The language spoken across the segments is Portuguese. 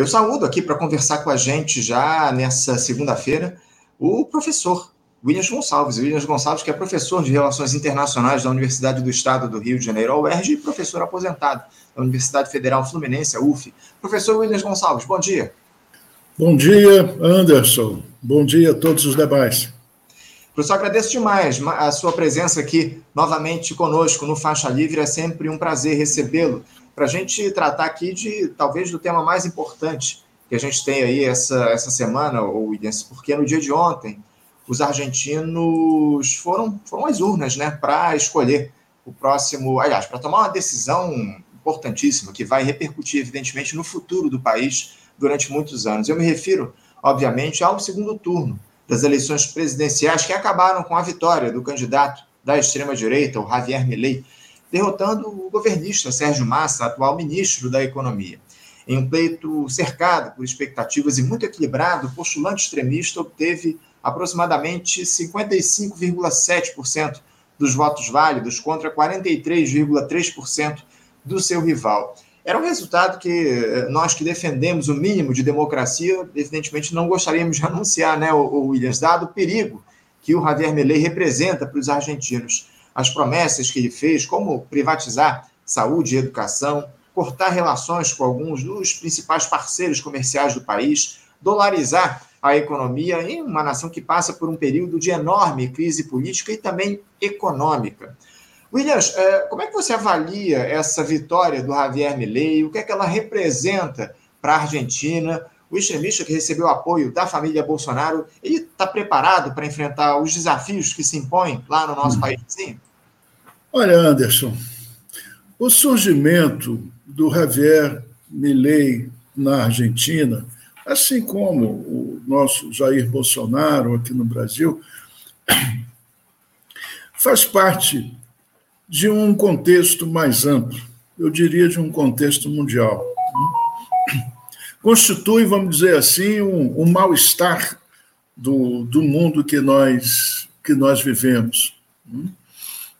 Eu saúdo aqui para conversar com a gente já nessa segunda-feira o professor Williams Gonçalves. Williams Gonçalves, que é professor de Relações Internacionais da Universidade do Estado do Rio de Janeiro, UERJ, e professor aposentado da Universidade Federal Fluminense, UF. Professor Williams Gonçalves, bom dia. Bom dia, Anderson. Bom dia a todos os demais. Professor, agradeço demais a sua presença aqui novamente conosco no Faixa Livre. É sempre um prazer recebê-lo para a gente tratar aqui de talvez do tema mais importante que a gente tem aí essa, essa semana, Williams, porque no dia de ontem os argentinos foram, foram às urnas né, para escolher o próximo, aliás, para tomar uma decisão importantíssima que vai repercutir, evidentemente, no futuro do país durante muitos anos. Eu me refiro, obviamente, ao segundo turno das eleições presidenciais que acabaram com a vitória do candidato da extrema-direita, o Javier Milei, derrotando o governista Sérgio Massa, atual ministro da Economia. Em um pleito cercado por expectativas e muito equilibrado, o postulante extremista obteve aproximadamente 55,7% dos votos válidos contra 43,3% do seu rival. Era um resultado que eh, nós que defendemos o mínimo de democracia, evidentemente não gostaríamos de anunciar, né, o Williams, dado o perigo que o Javier Milei representa para os argentinos. As promessas que ele fez, como privatizar saúde e educação, cortar relações com alguns dos principais parceiros comerciais do país, dolarizar a economia em uma nação que passa por um período de enorme crise política e também econômica. Williams, é, como é que você avalia essa vitória do Javier Milei? O que é que ela representa para a Argentina? O extremista que recebeu apoio da família Bolsonaro, ele está preparado para enfrentar os desafios que se impõem lá no nosso hum. país? Sim. Olha, Anderson, o surgimento do Javier Milei na Argentina, assim como o nosso Jair Bolsonaro aqui no Brasil, faz parte de um contexto mais amplo, eu diria de um contexto mundial. Constitui, vamos dizer assim, um, um mal-estar do, do mundo que nós, que nós vivemos.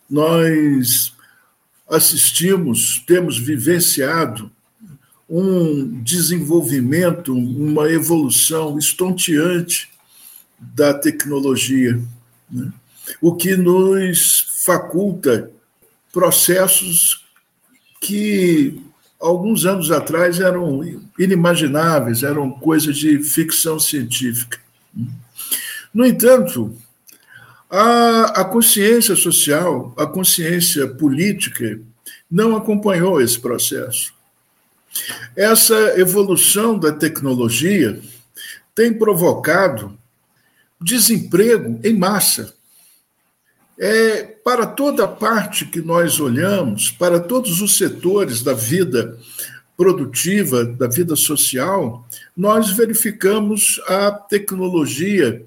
Nós assistimos, temos vivenciado um desenvolvimento, uma evolução estonteante da tecnologia, né? o que nos faculta processos que alguns anos atrás eram inimagináveis, eram coisas de ficção científica. No entanto, a, a consciência social, a consciência política, não acompanhou esse processo. Essa evolução da tecnologia tem provocado desemprego em massa é, para toda parte que nós olhamos, para todos os setores da vida produtiva, da vida social, nós verificamos a tecnologia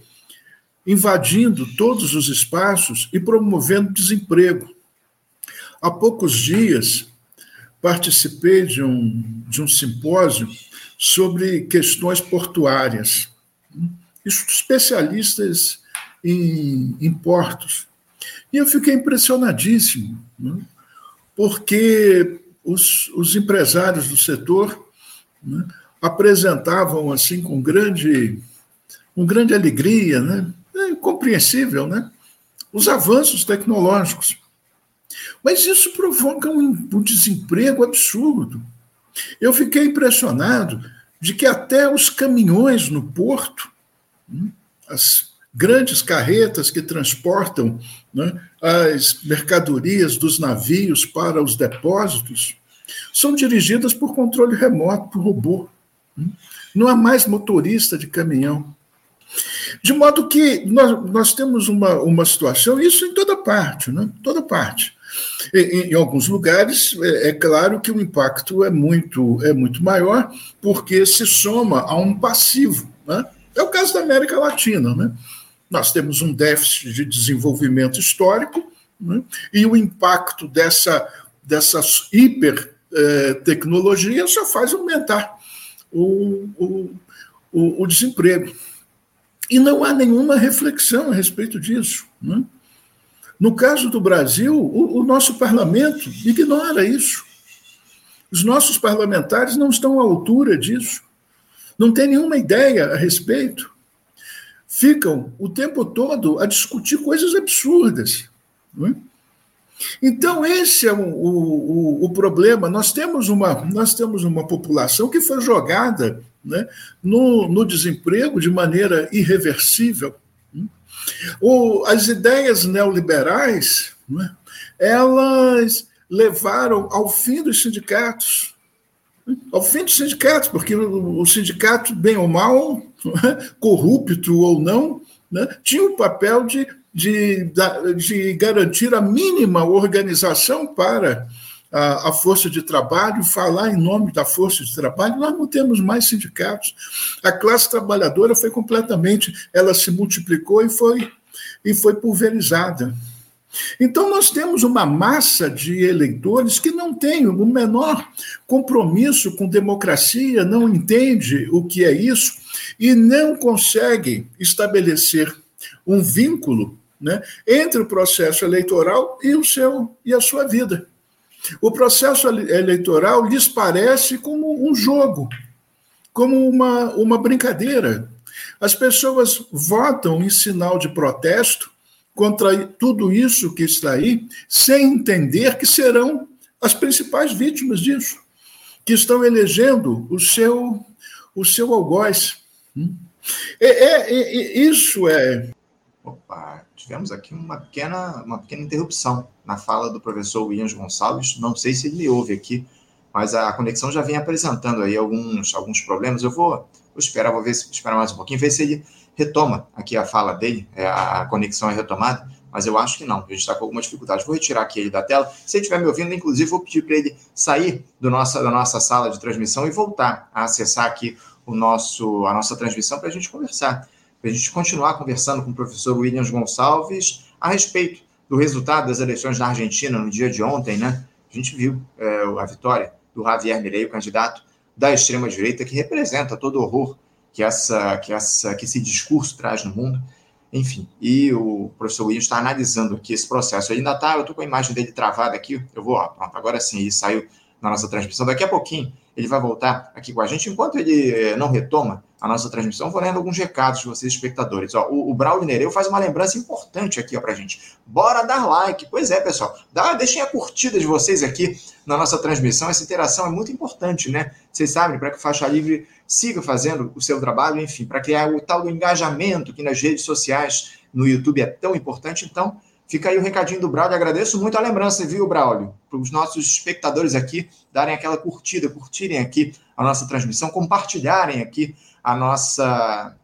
invadindo todos os espaços e promovendo desemprego. Há poucos dias, participei de um, de um simpósio sobre questões portuárias. Especialistas em, em portos. E eu fiquei impressionadíssimo, né? porque os, os, empresários do setor né, apresentavam assim com grande, com grande alegria, né? É compreensível, né? os avanços tecnológicos. Mas isso provoca um, um desemprego absurdo. Eu fiquei impressionado de que até os caminhões no porto, né, as grandes carretas que transportam né, as mercadorias dos navios para os depósitos são dirigidas por controle remoto, por robô. Né. Não há mais motorista de caminhão. De modo que nós, nós temos uma, uma situação, isso em toda parte, né? toda parte. Em, em alguns lugares, é, é, claro que o impacto é muito, é muito maior, porque se soma a um passivo. Né? É o caso da América Latina. Né? Nós temos um déficit de desenvolvimento histórico né? e o impacto dessa, dessa hipertecnologia eh, só faz aumentar o, o, o, o, desemprego. E não há nenhuma reflexão a respeito disso. Né? No caso do Brasil, o, o nosso parlamento ignora isso. Os nossos parlamentares não estão à altura disso. não têm nenhuma ideia a respeito, ficam o tempo todo a discutir coisas absurdas. É? Então, esse é o, o, o, problema. Nós temos, uma, nós temos uma população que foi jogada né, no, no desemprego de maneira irreversível. O, as ideias neoliberais, né, elas levaram ao fim dos sindicatos. Ao fim dos sindicatos, porque o sindicato, bem ou mal, corrupto ou não, né, tinha o papel de de, de garantir a mínima organização para a, a, força de trabalho, falar em nome da força de trabalho. Nós não temos mais sindicatos. A classe trabalhadora foi completamente, ela se multiplicou e foi, e foi pulverizada. Então, nós temos uma massa de eleitores que não tem o menor compromisso com democracia, não entende o que é isso e não consegue estabelecer um vínculo né, entre o processo eleitoral e, o seu, e a sua vida. O processo eleitoral lhes parece como um jogo, como uma, uma brincadeira. As pessoas votam em sinal de protesto contra tudo isso que está aí, sem entender que serão as principais vítimas disso, que estão elegendo o seu, o seu algoz. Hum? É, é, é, isso é. Opa, tivemos aqui uma pequena, uma pequena interrupção na fala do professor Williams Gonçalves. Não sei se ele me ouve aqui, mas a conexão já vem apresentando aí alguns, alguns problemas. Eu vou, vou esperar, vou ver se esperar mais um pouquinho, ver se ele retoma aqui a fala dele, é, a conexão é retomada, mas eu acho que não, a gente está com alguma dificuldade. Vou retirar aqui ele da tela. Se ele estiver me ouvindo, inclusive, vou pedir para ele sair do nossa, da nossa sala de transmissão e voltar a acessar aqui o nosso, a nossa transmissão para a gente conversar para a gente continuar conversando com o professor Williams Gonçalves a respeito do resultado das eleições na Argentina no dia de ontem, né? A gente viu é, a vitória do Javier Milei, o candidato da extrema-direita, que representa todo o horror que, essa, que, essa, que esse discurso traz no mundo. Enfim, e o professor Williams está analisando aqui esse processo. Ele ainda está, eu estou com a imagem dele travada aqui, eu vou, ó, pronto, agora sim, ele saiu na nossa transmissão. Daqui a pouquinho ele vai voltar aqui com a gente. Enquanto ele eh, não retoma a nossa transmissão, vou lendo alguns recados de vocês, espectadores. Ó, o, o Braulio Nereu faz uma lembrança importante aqui para a gente. Bora dar like. Pois é, pessoal. Dá, deixem a curtida de vocês aqui na nossa transmissão. Essa interação é muito importante, né? Vocês sabem, para que o Faixa Livre siga fazendo o seu trabalho, enfim, para criar o tal do engajamento que nas redes sociais, no YouTube é tão importante. Então, Fica aí o recadinho do Braulio. Agradeço muito a lembrança, viu, Braulio? Para os nossos espectadores aqui darem aquela curtida, curtirem aqui a nossa transmissão, compartilharem aqui a nossa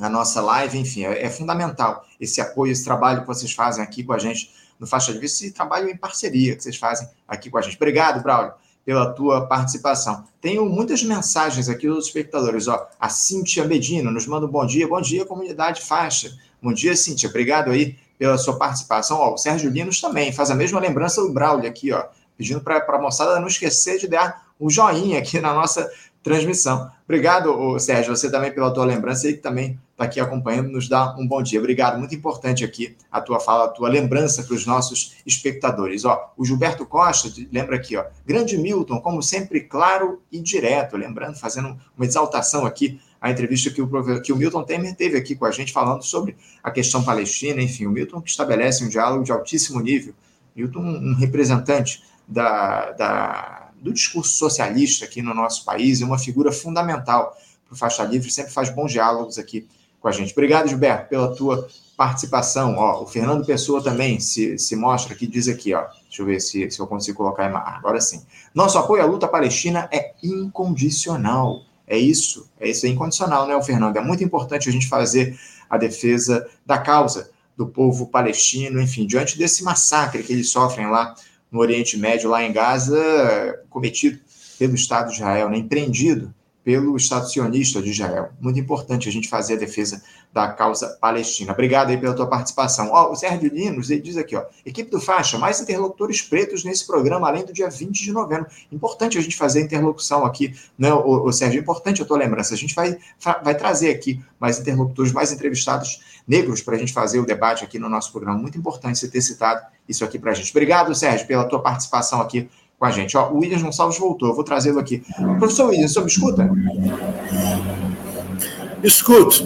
a nossa live, enfim, é, é, fundamental esse apoio, esse trabalho que vocês fazem aqui com a gente no Faixa Livre, esse trabalho em parceria que vocês fazem aqui com a gente. Obrigado, Braulio, pela tua participação. Tenho muitas mensagens aqui dos espectadores, ó, a Cíntia Medina nos manda um bom dia, bom dia, comunidade Faixa. Bom dia, Cíntia, obrigado aí pela sua participação. Ó, o Sérgio Linos também faz a mesma lembrança do Braulio aqui, ó, pedindo para a moçada não esquecer de dar um joinha aqui na nossa transmissão. Obrigado, Sérgio, você também pela tua lembrança e que também está aqui acompanhando, nos dá um bom dia. Obrigado, muito importante aqui a tua fala, a tua lembrança para os nossos espectadores. Ó, o Gilberto Costa lembra aqui, ó, grande Milton, como sempre, claro e direto, lembrando, fazendo uma exaltação aqui a entrevista que o, que o Milton Temer teve aqui com a gente, falando sobre a questão palestina, enfim, o Milton que estabelece um diálogo de altíssimo nível. Milton, um representante da, da, do discurso socialista aqui no nosso país e uma figura fundamental para o Faixa Livre, sempre faz bons diálogos aqui com a gente. Obrigado, Gilberto, pela tua participação. Ó, o Fernando Pessoa também se, se mostra aqui, diz aqui, ó, deixa eu ver se, se eu consigo colocar agora sim. Nosso apoio à luta palestina é incondicional. É isso, é isso, é incondicional, né, Fernando? É muito importante a gente fazer a defesa da causa do povo palestino, enfim, diante desse massacre que eles sofrem lá no Oriente Médio, lá em Gaza, cometido pelo Estado de Israel, né, empreendido pelo Estado sionista de Israel. Muito importante a gente fazer a defesa da causa palestina. Obrigado aí pela tua participação. Ó, o Sérgio Linos, ele diz aqui, ó, equipe do Faixa, mais interlocutores pretos nesse programa, além do dia 20 de novembro. Importante a gente fazer interlocução aqui, né, o, o Sérgio, importante a tua lembrança. A gente vai, vai trazer aqui mais interlocutores, mais entrevistados negros para a gente fazer o debate aqui no nosso programa. Muito importante você ter citado isso aqui para a gente. Obrigado, Sérgio, pela tua participação aqui com a gente. Ó, o William Gonçalves voltou, eu vou trazê-lo aqui. Professor William, o senhor me escuta? Escute.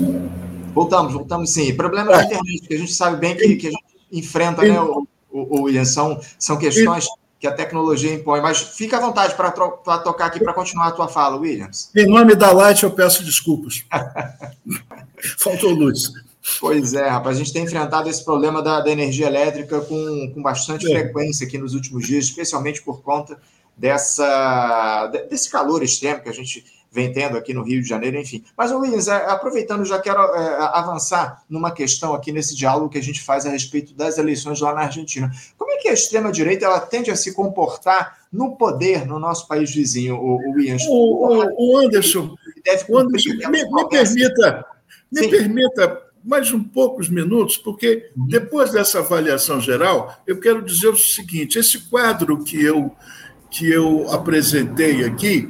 Voltamos, voltamos sim. Problema da internet, que a gente sabe bem que, que a gente enfrenta, né, o, o, o William, são, são questões que a tecnologia impõe. Mas fica à vontade para tocar aqui para continuar a tua fala, Williams. Em nome da Light, eu peço desculpas. Faltou luz. Pois é, rapaz, a gente tem enfrentado esse problema da, da energia elétrica com, com bastante é. frequência aqui nos últimos dias, especialmente por conta dessa, desse calor extremo que a gente vem tendo aqui no Rio de Janeiro, enfim. Mas, Luiz, é, aproveitando, já quero é, avançar numa questão aqui nesse diálogo que a gente faz a respeito das eleições lá na Argentina. Como é que a extrema-direita ela tende a se comportar no poder no nosso país vizinho, o, o Williams? O, o, o Anderson, o Anderson me, me permita, me permita mais um poucos minutos, porque uhum. depois dessa avaliação geral, eu quero dizer o seguinte: esse quadro que eu, que eu apresentei aqui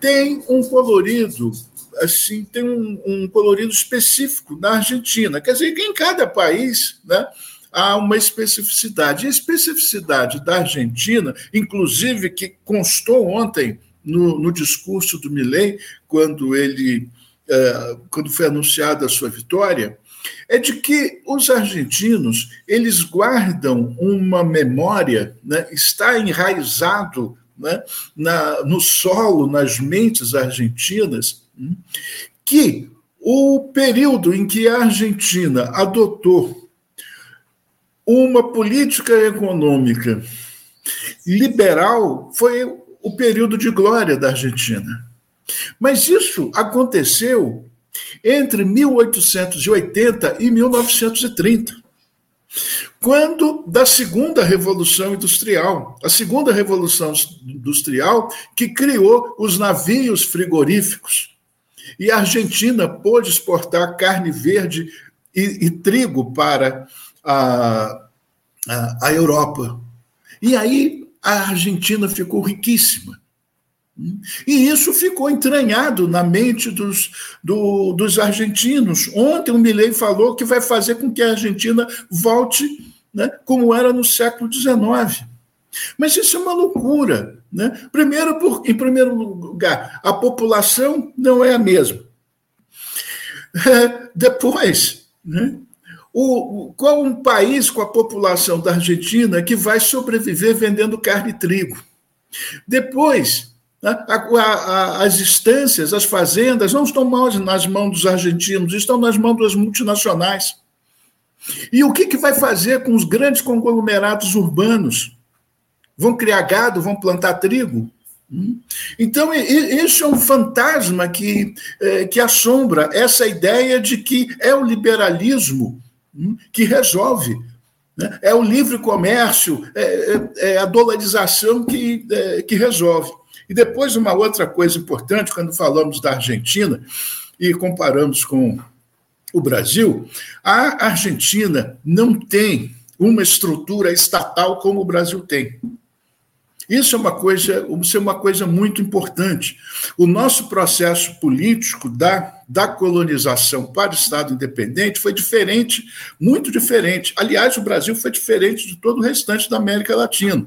tem um colorido, assim, tem um, um colorido específico na Argentina. Quer dizer, que em cada país, né? há uma especificidade. E a especificidade da Argentina, inclusive, que constou ontem no, no discurso do Milley, quando ele quando foi anunciada a sua vitória, é de que os argentinos eles guardam uma memória, né, está enraizado né, na, no solo, nas mentes argentinas, hum, que o período em que a Argentina adotou uma política econômica liberal foi o período de glória da Argentina. Mas isso aconteceu entre 1880 e 1930, quando da segunda revolução industrial, a segunda revolução industrial que criou os navios frigoríficos. E a Argentina pôde exportar carne verde e, e trigo para a, a, a Europa. E aí a Argentina ficou riquíssima. E isso ficou entranhado na mente dos, do, dos argentinos. Ontem o Milley falou que vai fazer com que a Argentina volte né, como era no século XIX. Mas isso é uma loucura. Né? Primeiro, por, em primeiro lugar, a população não é a mesma. É, depois, né, o, qual um país com a população da Argentina que vai sobreviver vendendo carne e trigo? Depois? As instâncias, as fazendas, não estão mais nas mãos dos argentinos, estão nas mãos das multinacionais. E o que, que vai fazer com os grandes conglomerados urbanos? Vão criar gado, vão plantar trigo? Hum? Então, isso é um fantasma que, é, que assombra essa ideia de que é o liberalismo hum, que resolve. Né? É o livre comércio, é, é, é a dolarização que, que resolve. E depois, uma outra coisa importante, quando falamos da Argentina e comparamos com o Brasil, a Argentina não tem uma estrutura estatal como o Brasil tem. Isso é uma coisa, isso é uma coisa muito importante. O nosso processo político da, da colonização para o Estado independente foi diferente, muito diferente. Aliás, o Brasil foi diferente de todo o restante da América Latina.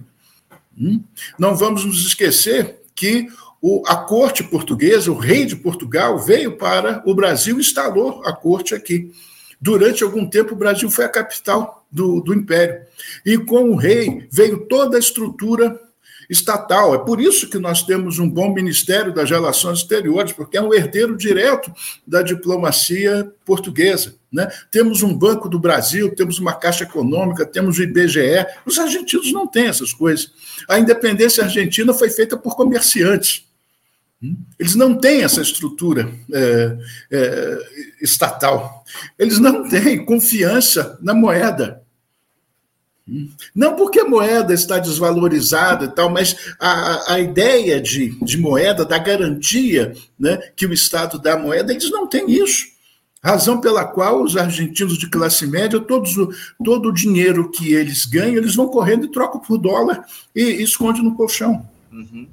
Hum? Não vamos nos esquecer que o, a corte portuguesa, o rei de Portugal, veio para o Brasil e instalou a corte aqui. Durante algum tempo, o Brasil foi a capital do, do império. E com o rei veio toda a estrutura estatal. É por isso que nós temos um bom Ministério das Relações Exteriores, porque é um herdeiro direto da diplomacia portuguesa. Né? Temos um Banco do Brasil, temos uma Caixa Econômica, temos o IBGE. Os argentinos não têm essas coisas. A independência argentina foi feita por comerciantes. Eles não têm essa estrutura é, é, estatal. Eles não têm confiança na moeda. Não porque a moeda está desvalorizada e tal, mas a, a ideia de, de moeda, da garantia né, que o Estado dá à moeda, eles não têm isso. Razão pela qual os argentinos de classe média, todos o, todo o dinheiro que eles ganham, eles vão correndo e trocam por dólar e, e esconde no colchão. Uhum.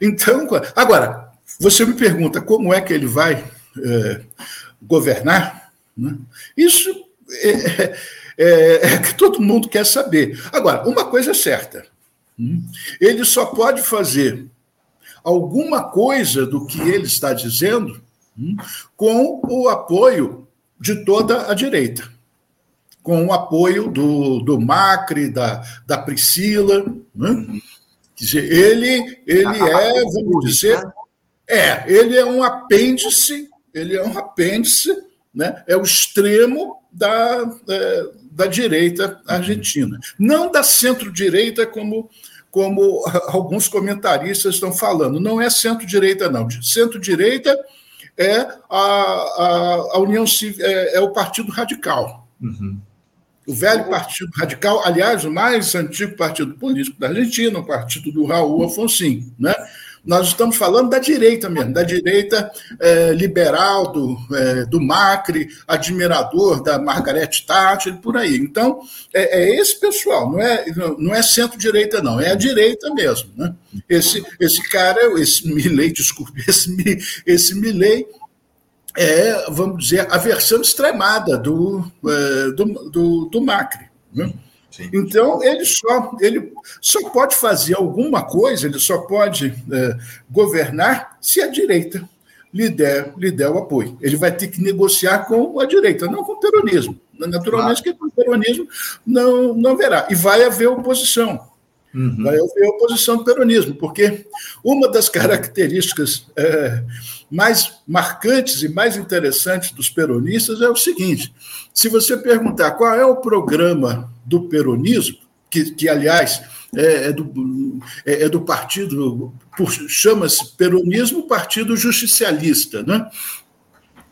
Então, agora, você me pergunta como é que ele vai é, governar? Né? Isso é, é, é que todo mundo quer saber. Agora, uma coisa é certa: hum, ele só pode fazer alguma coisa do que ele está dizendo hum, com o apoio de toda a direita, com o apoio do, do Macri, da, da Priscila. Né? Quer dizer, ele, ele é, vamos dizer, é, ele é um apêndice, ele é um apêndice, né? é o extremo da, é, da direita argentina. Não da centro-direita, como, como alguns comentaristas estão falando. Não é centro-direita, não. Centro-direita é a, a, a União Civil, é, é, o Partido Radical. Uhum. O velho Partido Radical, aliás, o mais antigo partido político da Argentina, o partido do Raul Afonso, né? Nós estamos falando da direita mesmo, da direita é, liberal, do, é, do Macri, admirador da Margaret Thatcher, por aí. Então, é, é esse pessoal, não é, não é centro-direita, não, é a direita mesmo. Né? Esse, esse cara, esse Milley, desculpe, esse, esse Milley é, vamos dizer, a versão extremada do, é, do, do, do Macri. Né? Sim. Então, ele só, ele só pode fazer alguma coisa, ele só pode é, governar se a direita lhe der, lhe der o apoio. Ele vai ter que negociar com a direita, não com o peronismo. Naturalmente, claro. que com o peronismo não, não haverá. E vai haver oposição. Uhum. Vai haver oposição do peronismo, porque uma das características é, mais marcantes e mais interessantes dos peronistas é o seguinte: se você perguntar qual é o programa do peronismo, que, que aliás é, é, do, é, é do partido, chama-se peronismo Partido Justicialista, né?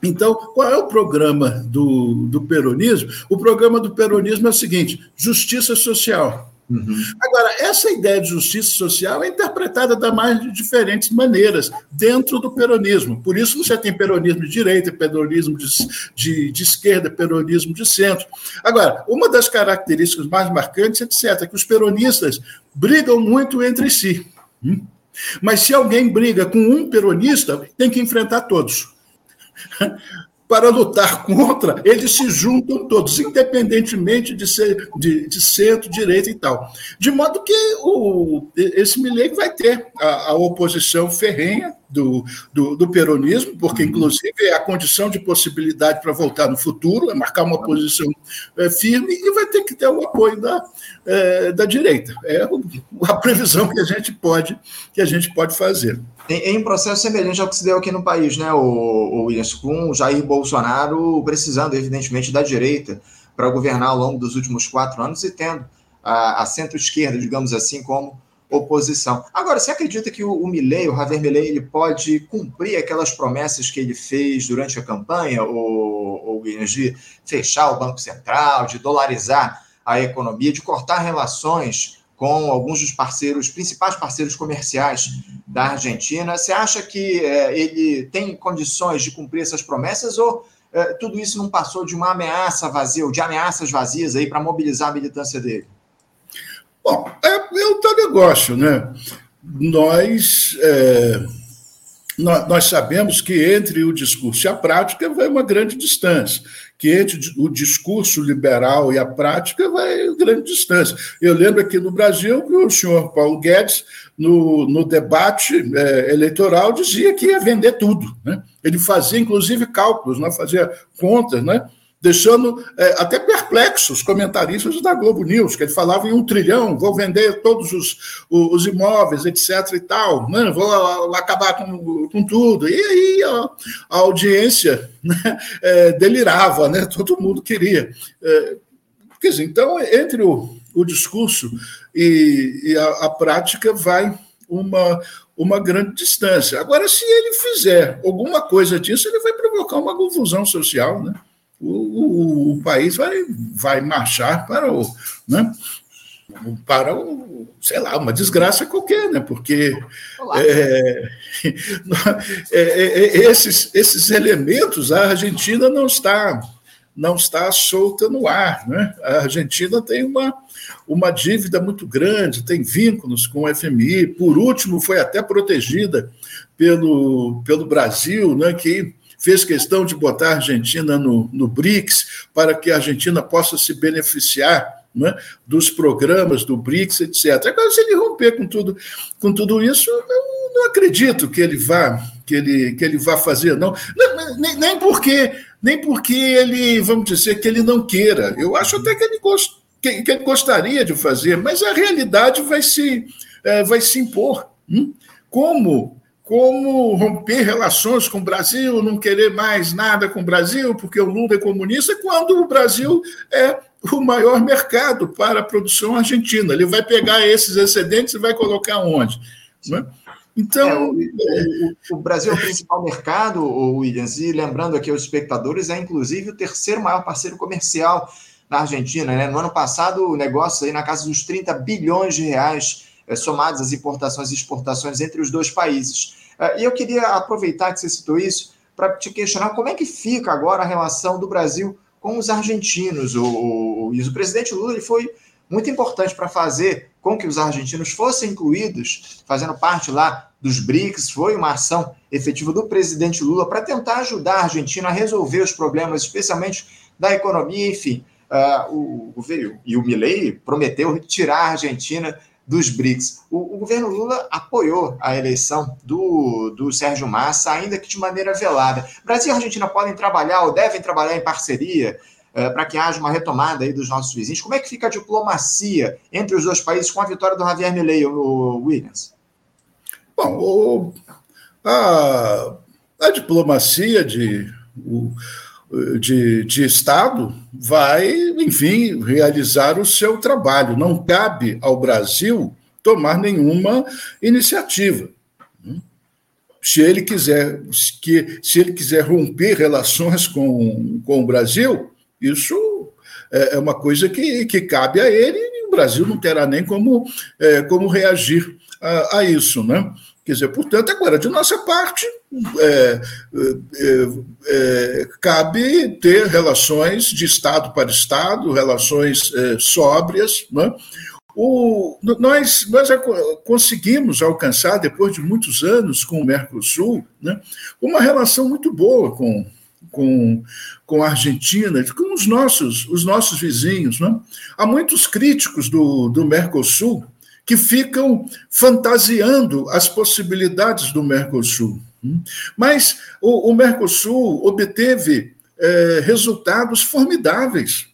Então, qual é o programa do, do peronismo? O programa do peronismo é o seguinte: justiça social. Uhum. Agora, essa ideia de justiça social é interpretada das mais diferentes maneiras dentro do peronismo. Por isso você tem peronismo de direita, peronismo de, de, de esquerda, peronismo de centro. Agora, uma das características mais marcantes, etc., é que os peronistas brigam muito entre si. Hum? Mas se alguém briga com um peronista, tem que enfrentar todos para lutar contra, eles se juntam todos, independentemente de ser de, de centro, direita e tal. De modo que o, esse Milley vai ter a, a oposição ferrenha do, do, do, peronismo, porque, inclusive, é a condição de possibilidade para voltar no futuro, é marcar uma posição é, firme e vai ter que ter o apoio da, é, da direita. É a previsão que a gente pode, que a gente pode fazer. Em, em processo semelhante ao que se deu aqui no país, né, o, o Williams, com o Jair Bolsonaro precisando, evidentemente, da direita para governar ao longo dos últimos quatro anos e tendo a, a centro-esquerda, digamos assim, como oposição. Agora, você acredita que o, o Milley, o Javier Milley, ele pode cumprir aquelas promessas que ele fez durante a campanha, ou, de fechar o Banco Central, de dolarizar a economia, de cortar relações com alguns dos parceiros, principais parceiros comerciais da Argentina. Você acha que é, ele tem condições de cumprir essas promessas ou é, tudo isso não passou de uma ameaça vazia, ou de ameaças vazias aí para mobilizar a militância dele? Bom, é, é o tal negócio, né? Nós, é, nós, sabemos que entre o discurso e a prática vai uma grande distância, que entre o discurso liberal e a prática vai grande distância. Eu lembro aqui no Brasil que o senhor Paulo Guedes, no, no debate é, eleitoral, dizia que ia vender tudo. Né? Ele fazia, inclusive, cálculos, né? fazia contas, né? Deixando é, até perplexos os comentaristas da Globo News, que ele falava em um trilhão, vou vender todos os, os imóveis, etc. e tal, né? vou acabar com, com tudo. E aí a, a audiência né, é, delirava, né? todo mundo queria. É, quer dizer, então, entre o, o discurso e, e a, a prática vai uma, uma grande distância. Agora, se ele fizer alguma coisa disso, ele vai provocar uma confusão social, né? O, o, país vai, vai marchar para o, né, para o, sei lá, uma desgraça qualquer, né? Porque é, é, é, esses, esses elementos a Argentina não está não está solta no ar, né? A Argentina tem uma uma dívida muito grande, tem vínculos com o FMI. Por último, foi até protegida pelo, pelo Brasil, né? Que fez questão de botar a Argentina no, no BRICS para que a Argentina possa se beneficiar né, dos programas do BRICS, etc. Agora, se ele romper com tudo, com tudo isso, eu não acredito que ele vá que ele, que ele vá fazer, não. Nem, nem, porque, nem porque ele, vamos dizer, que ele não queira. Eu acho até que ele, gost, que, que ele gostaria de fazer, mas a realidade vai se, é, vai se impor. Hum? Como como romper relações com o Brasil, não querer mais nada com o Brasil, porque o Lula é comunista, quando o Brasil é o maior mercado para a produção argentina. Ele vai pegar esses excedentes e vai colocar onde? Né? Então. É, o, o, Brasil é o principal mercado, Williams, e lembrando aqui aos espectadores, é inclusive o terceiro maior parceiro comercial na Argentina. Né? No ano passado, o negócio aí na casa dos 30 bilhões de reais, é, somados as importações e exportações entre os dois países. É, e eu queria aproveitar que você citou isso para te questionar como é que fica agora a relação do Brasil com os argentinos. O, o, o presidente Lula ele foi muito importante para fazer com que os argentinos fossem incluídos, fazendo parte lá dos BRICS, foi uma ação efetiva do presidente Lula para tentar ajudar a Argentina a resolver os problemas, especialmente da economia, enfim. Uh, o governo e o Milei prometeu retirar a Argentina dos BRICS. O, o, governo Lula apoiou a eleição do, do Sérgio Massa, ainda que de maneira velada. Brasil e Argentina podem trabalhar ou devem trabalhar em parceria uh, para que haja uma retomada aí dos nossos vizinhos. Como é que fica a diplomacia entre os dois países com a vitória do Javier Milei, o Williams? Bom, o, a, a diplomacia de. O, de, de Estado vai, enfim, realizar o seu trabalho. Não cabe ao Brasil tomar nenhuma iniciativa. Se ele quiser, que, se ele quiser romper relações com, com o Brasil, isso é, é uma coisa que, que cabe a ele e o Brasil não terá nem como, é, como reagir a, a isso. Né? Quer dizer, portanto, agora, de nossa parte, é, é, é, cabe ter relações de Estado para Estado, relações é, sóbrias. Né? O, nós, nós conseguimos alcançar, depois de muitos anos com o Mercosul, né, uma relação muito boa com, com, com a Argentina, com os nossos, os nossos vizinhos. Né? Há muitos críticos do, do Mercosul que ficam fantasiando as possibilidades do Mercosul. Mas o, o Mercosul obteve é, resultados formidáveis.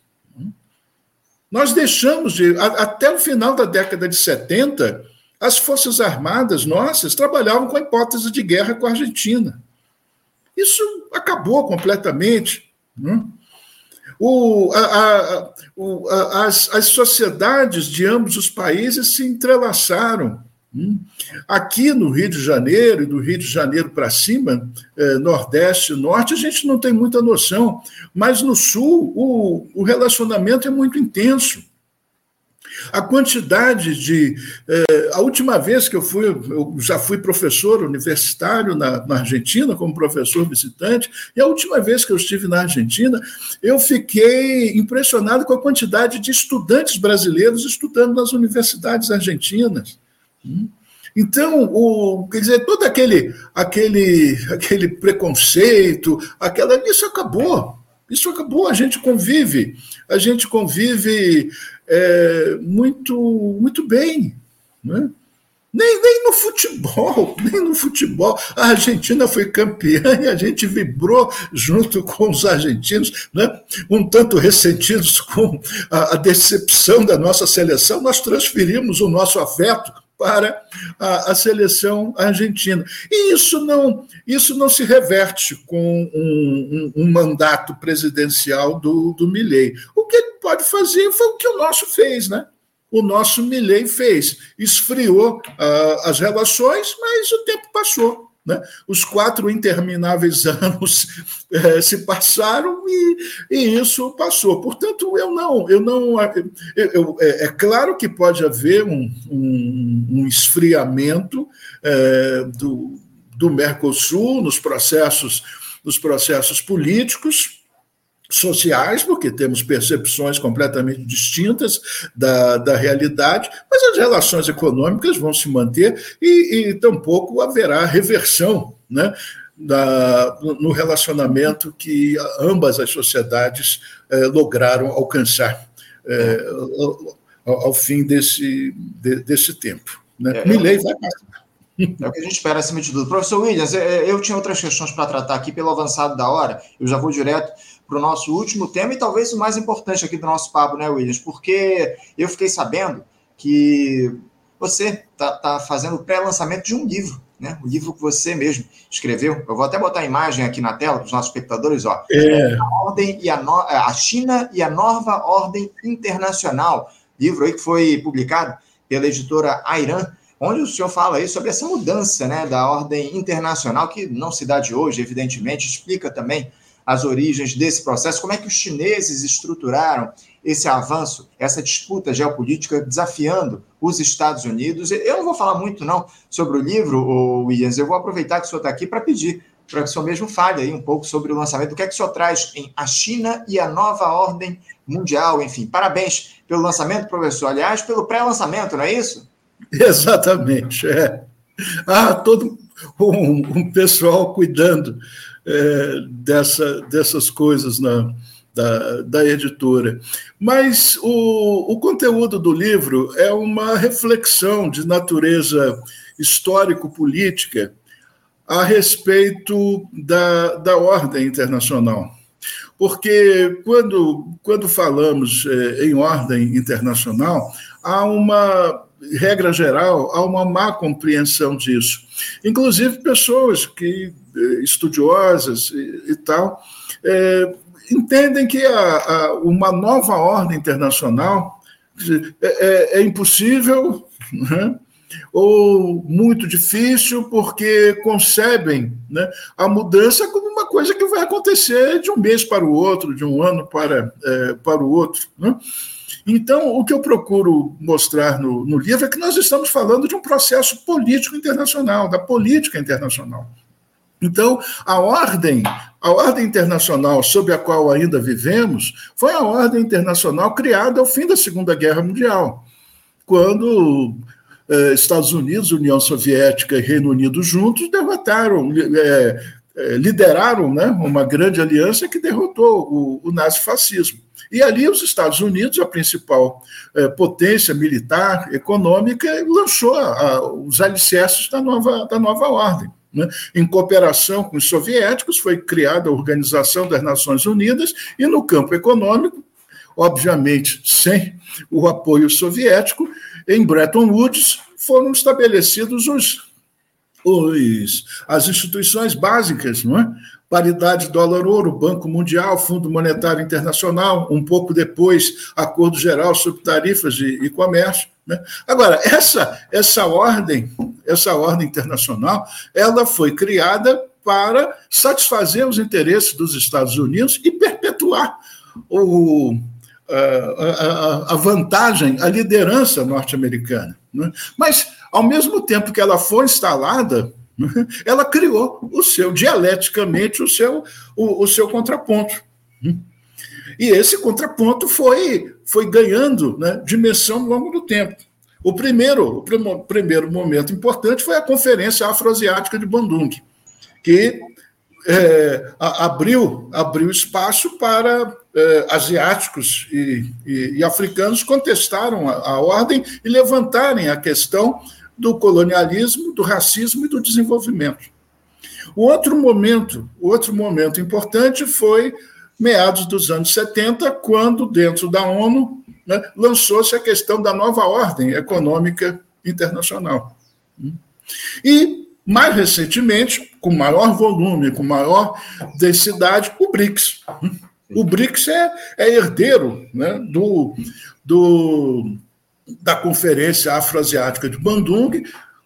Nós deixamos de. A, até o final da década de 70, as Forças Armadas nossas trabalhavam com a hipótese de guerra com a Argentina. Isso acabou completamente. Né? O, a, a, o, a, as, as sociedades de ambos os países se entrelaçaram. Hum. Aqui no Rio de Janeiro, e do Rio de Janeiro para cima, eh, Nordeste e Norte, a gente não tem muita noção, mas no Sul o, o relacionamento é muito intenso. A quantidade de. Eh, a última vez que eu fui, eu já fui professor universitário na, na, Argentina, como professor visitante, e a última vez que eu estive na Argentina, eu fiquei impressionado com a quantidade de estudantes brasileiros estudando nas universidades argentinas. Então, o, quer dizer, todo aquele, aquele, aquele preconceito, aquela, isso acabou. Isso acabou, a gente convive, a gente convive é, muito, muito bem. Né? Nem, nem no futebol, nem no futebol. A Argentina foi campeã e a gente vibrou junto com os argentinos, né? um tanto ressentidos com a, a decepção da nossa seleção, nós transferimos o nosso afeto para a, a, seleção argentina. E isso não, isso não se reverte com um, um, um mandato presidencial do, do Milley. O que pode fazer foi o que o nosso fez, né? O nosso Milley fez. Esfriou uh, as relações, mas o tempo passou. Né? Os quatro intermináveis anos é, se passaram e, e, isso passou. Portanto, eu não, eu não, eu, eu, é, é, claro que pode haver um, um, um esfriamento é, do, do Mercosul nos processos, nos processos políticos sociais, porque temos percepções completamente distintas da, da realidade, mas as relações econômicas vão se manter e, e tampouco haverá reversão né, da, no relacionamento que ambas as sociedades eh, lograram alcançar eh, ao, ao, fim desse, de, desse tempo. Né? É, Milley vai passar. É o que a gente espera acima de tudo. Professor Williams, é, eu tinha outras questões para tratar aqui pelo avançado da hora, eu já vou direto para o nosso último tema e talvez o mais importante aqui do nosso papo, né, Williams? Porque eu fiquei sabendo que você está tá fazendo o pré-lançamento de um livro, né? O livro que você mesmo escreveu. Eu vou até botar a imagem aqui na tela para os nossos espectadores, ó. É. A Ordem e a, no... a China e a Nova Ordem Internacional. Livro aí que foi publicado pela editora Airan, onde o senhor fala aí sobre essa mudança, né, da ordem internacional que não se dá de hoje, evidentemente, explica também as origens desse processo, como é que os chineses estruturaram esse avanço, essa disputa geopolítica desafiando os Estados Unidos. Eu não vou falar muito não sobre o livro, Williams, eu vou aproveitar que o senhor está aqui para pedir para que o senhor mesmo fale aí um pouco sobre o lançamento, o que é que o senhor traz em A China e a Nova Ordem Mundial, enfim. Parabéns pelo lançamento, professor. Aliás, pelo pré-lançamento, não é isso? Exatamente, é. Ah, todo um, um pessoal cuidando é, dessa, dessas coisas na, da, da editora. Mas o, o conteúdo do livro é uma reflexão de natureza histórico-política a respeito da, da ordem internacional. Porque quando, quando falamos eh, em ordem internacional, há uma regra geral, há uma má compreensão disso. Inclusive, pessoas que estudiosas e, e tal é, entendem que a, a, uma nova ordem internacional é, é, é impossível né? ou muito difícil, porque concebem né, a mudança como uma coisa que vai acontecer de um mês para o outro, de um ano para, é, para o outro. Né? Então, o que eu procuro mostrar no, no livro é que nós estamos falando de um processo político internacional, da política internacional. Então, a ordem, a ordem internacional sob a qual ainda vivemos, foi a ordem internacional criada ao fim da Segunda Guerra Mundial, quando eh, Estados Unidos, União Soviética e Reino Unido juntos derrotaram, eh, eh, lideraram né, uma grande aliança que derrotou o, o nazifascismo. E ali os Estados Unidos, a principal eh, potência militar, econômica, lançou a, os alicerces da nova, da nova ordem. Né? Em cooperação com os soviéticos, foi criada a Organização das Nações Unidas, e no campo econômico, obviamente sem o apoio soviético, em Bretton Woods foram estabelecidos os, os, as instituições básicas, não é? paridade dólar-ouro, Banco Mundial, Fundo Monetário Internacional, um pouco depois, Acordo Geral sobre Tarifas e, e Comércio. Né? Agora, essa, essa ordem, essa ordem internacional, ela foi criada para satisfazer os interesses dos Estados Unidos e perpetuar o, a, a, a vantagem, a liderança norte-americana. Né? Mas, ao mesmo tempo que ela foi instalada, ela criou o seu, dialeticamente, o seu, o, o seu contraponto. E esse contraponto foi, foi ganhando né, dimensão ao longo do tempo. O primeiro, o primeiro momento importante foi a Conferência Afroasiática de Bandung, que é, abriu, abriu espaço para é, asiáticos e, e, e, africanos contestaram a, a ordem e levantarem a questão do colonialismo, do racismo e do desenvolvimento. O outro momento, outro momento importante foi meados dos anos 70, quando, dentro da ONU, né, lançou-se a questão da nova ordem econômica internacional. E, mais recentemente, com maior volume, com maior densidade, o BRICS. O BRICS é, é herdeiro né, do, do, da Conferência Afroasiática de Bandung,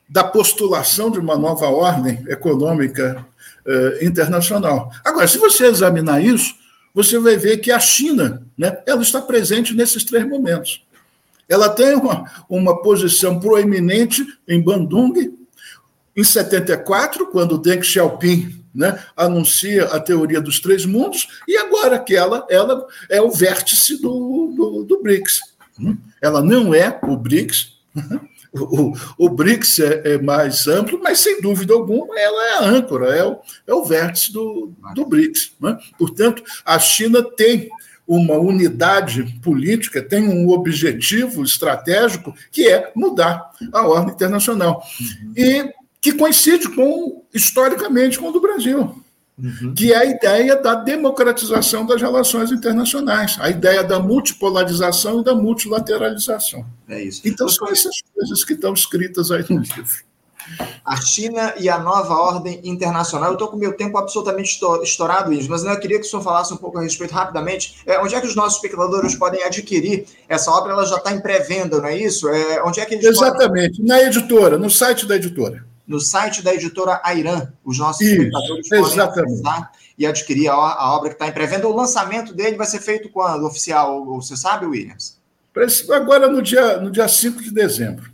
da postulação de uma nova ordem econômica eh, internacional. Agora, se você examinar isso, você vai ver que a China né, ela está presente nesses três momentos. Ela tem uma, uma posição proeminente em Bandung. Em 74, quando Deng Xiaoping né, anuncia a teoria dos três mundos, e agora que ela, ela é o vértice do, do, do BRICS. Ela não é o BRICS. O, o BRICS é, é, mais amplo, mas sem dúvida alguma ela é a âncora, é o, é o vértice do, do BRICS. Né? Portanto, a China tem uma unidade política, tem um objetivo estratégico que é mudar a ordem internacional. E que coincide com, historicamente, com o do Brasil. Uhum. que é a ideia da democratização das relações internacionais, a ideia da multipolarização e da multilateralização. É isso. Então, são essas coisas que estão escritas aí no livro. A China e a nova ordem internacional. Eu estou com meu tempo absolutamente estourado, Índio, mas eu queria que o senhor falasse um pouco a respeito rapidamente. É, onde é que os nossos espectadores podem adquirir essa obra? Ela já está em pré-venda, não é isso? É, onde é que eles Exatamente, podem... na editora, no site da editora. No site da editora Airan, os nossos isso, espectadores podem acessar e adquirir a, a obra que está em pré-venda. O lançamento dele vai ser feito quando, oficial? Você sabe, Williams? Agora no dia, no dia 5 de dezembro.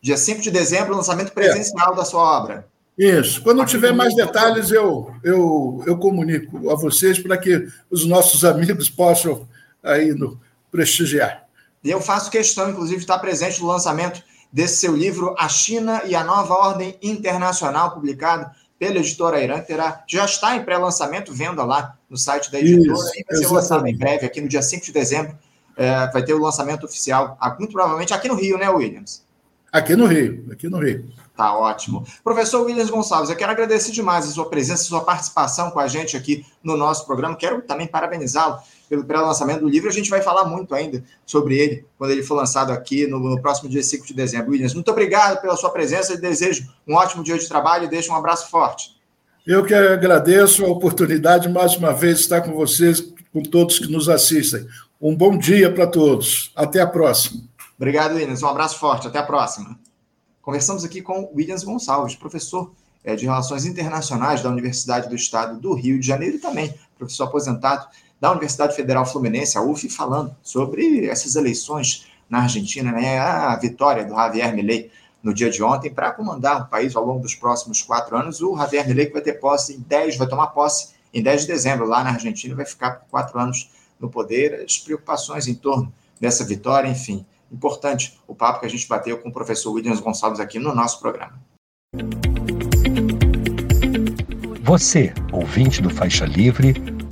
Dia 5 de dezembro, lançamento presencial é. da sua obra. Isso. Quando tiver mais detalhes, eu, eu, eu comunico a vocês para que os nossos amigos possam aí no, prestigiar. E eu faço questão, inclusive, de estar presente no lançamento desse seu livro, A China e a Nova Ordem Internacional, publicado pela editora Irã, terá, já está em pré-lançamento, venda lá no site da editora, Isso, e vai ser lançado em breve, aqui no dia 5 de dezembro, é, vai ter o lançamento oficial, muito provavelmente aqui no Rio, né, Williams? Aqui no Rio, aqui no Rio. Tá ótimo. Professor Williams Gonçalves, eu quero agradecer demais a sua presença, a sua participação com a gente aqui no nosso programa. Quero também parabenizá-lo pelo pré-lançamento do livro. A gente vai falar muito ainda sobre ele quando ele for lançado aqui no, no, próximo dia 5 de dezembro. Williams, muito obrigado pela sua presença e desejo um ótimo dia de trabalho e deixo um abraço forte. Eu que agradeço a oportunidade mais uma vez de estar com vocês, com todos que nos assistem. Um bom dia para todos. Até a próxima. Obrigado, Williams. Um abraço forte. Até a próxima. Conversamos aqui com Williams Gonçalves, professor é, de Relações Internacionais da Universidade do Estado do Rio de Janeiro e também professor aposentado da Universidade Federal Fluminense, a UF, falando sobre essas eleições na Argentina, né? a vitória do Javier Milei no dia de ontem para comandar o país ao longo dos próximos quatro anos. O Javier Milei que vai ter posse em 10, vai tomar posse em 10 de dezembro lá na Argentina, vai ficar por quatro anos no poder, as preocupações em torno dessa vitória, enfim importante o papo que a gente bateu com o professor Williams Gonçalves aqui no nosso programa. Você, ouvinte do Faixa Livre,